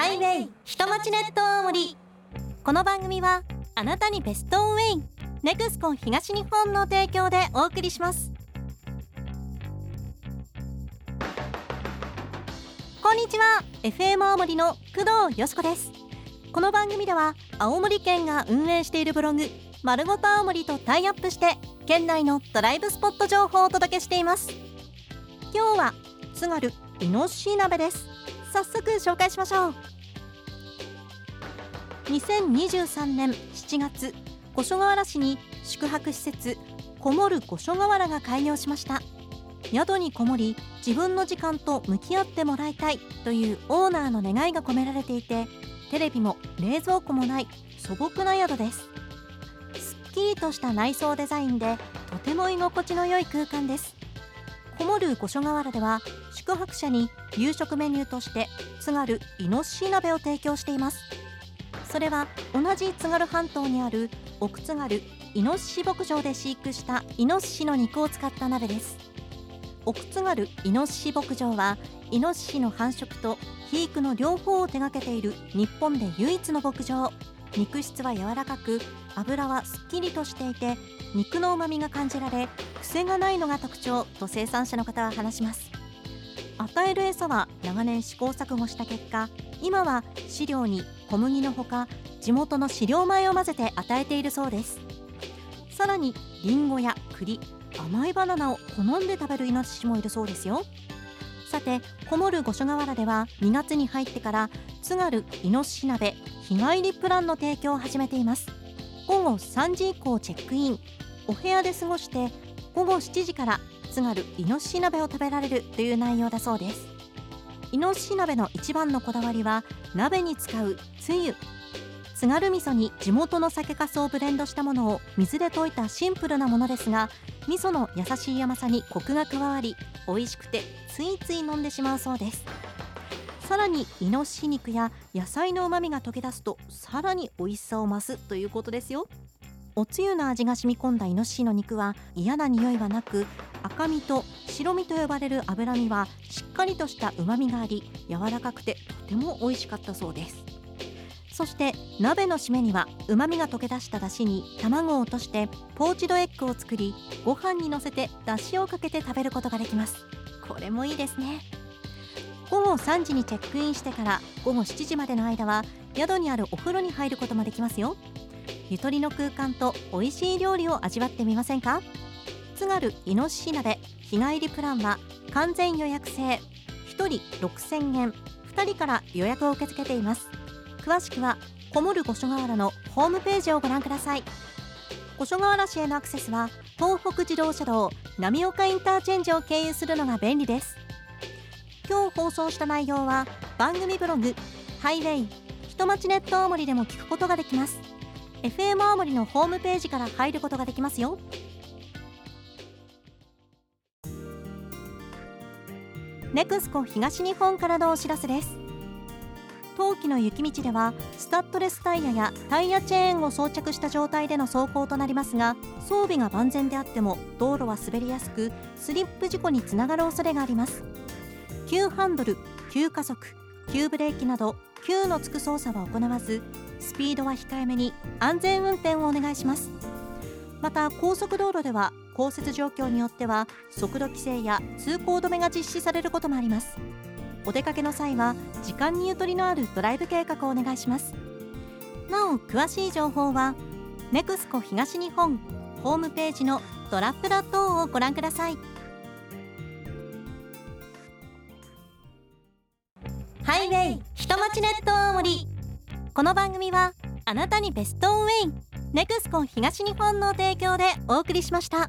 ハイウェイ下町ネット大森この番組はあなたにベストウェイネクスコン東日本の提供でお送りします。こんにちは。FM 青森の工藤よしこです。この番組では青森県が運営しているブログ丸ごと青森とタイアップして県内のドライブスポット情報をお届けしています。今日は津軽イノシシ鍋です。早速紹介しましょう。2023年7月五所川原市に宿泊施設こもる五所川原が開業しました。宿にこもり自分の時間と向き合ってもらいたいというオーナーの願いが込められていてテレビも冷蔵庫もない素朴な宿です。すっきりとした内装デザインでとても居心地の良い空間です。こもる五所川原では宿泊者に夕食メニューとして津軽イノシシ鍋を提供しています。それは同じ津軽半島にある奥津軽イノシシ牧場で飼育したイノシシの肉を使った鍋です。奥津軽イノシシ牧場はイノシシの繁殖と肥育の両方を手掛けている日本で唯一の牧場。肉質は柔らかく油はすっきりとしていて肉の旨味が感じられ癖がないのが特徴と生産者の方は話します。与える餌は長年試行錯誤した結果今は飼料に小麦のほか地元の飼料米を混ぜて与えているそうです。さらにリンゴや栗甘いバナナを好んで食べるイノシシもいるそうですよ。さてこもる五所川原では2月に入ってから津軽イノシシ鍋日帰りプランの提供を始めています。午後3時以降チェックイン。お部屋で過ごして午後7時から津軽イノシシ鍋を食べられるという内容だそうです。イノシシ鍋の一番のこだわりは鍋に使うつゆ。津軽味噌に地元の酒粕をブレンドしたものを水で溶いたシンプルなものですが味噌の優しい甘さにコクが加わり美味しくてついつい飲んでしまうそうです。さらにイノシシ肉や野菜の旨味が溶け出すとさらに美味しさを増すということですよ。おつゆの味が染み込んだイノシシの肉は嫌な匂いはなく赤身と白身と呼ばれる脂身はしっかりとした旨味があり柔らかくてとても美味しかったそうです。そして鍋の締めには旨味が溶け出した出汁に卵を落としてポーチドエッグを作りご飯にのせて出汁をかけて食べることができます。これもいいですね。午後3時にチェックインしてから午後7時までの間は宿にあるお風呂に入ることもできますよ。ゆとりの空間と美味しい料理を味わってみませんか？津軽イノシシ鍋日帰りプランは完全予約制。1人6000円。2人から予約を受け付けています。詳しくはこもる五所川原のホームページをご覧ください。五所川原市へのアクセスは東北自動車道浪岡インターチェンジを経由するのが便利です。今日放送した内容は番組ブログハイウェイ人町ネット青森でも聞くことができます。FM 青森のホームページから入ることができますよ。ネクスコ東日本からのお知らせです。冬季の雪道ではスタッドレスタイヤやタイヤチェーンを装着した状態での走行となりますが装備が万全であっても道路は滑りやすくスリップ事故につながる恐れがあります。急ハンドル急加速急ブレーキなど急のつく操作は行わずスピードは控えめに安全運転をお願いします。また高速道路では降雪状況によっては速度規制や通行止めが実施されることもあります。お出かけの際は時間にゆとりのあるドライブ計画をお願いします。なお詳しい情報はネクスコ東日本ホームページのドラップラ等をご覧ください。ハイウェイ人町ネット大森この番組はあなたにベストウェイネクスコ東日本の提供でお送りしました。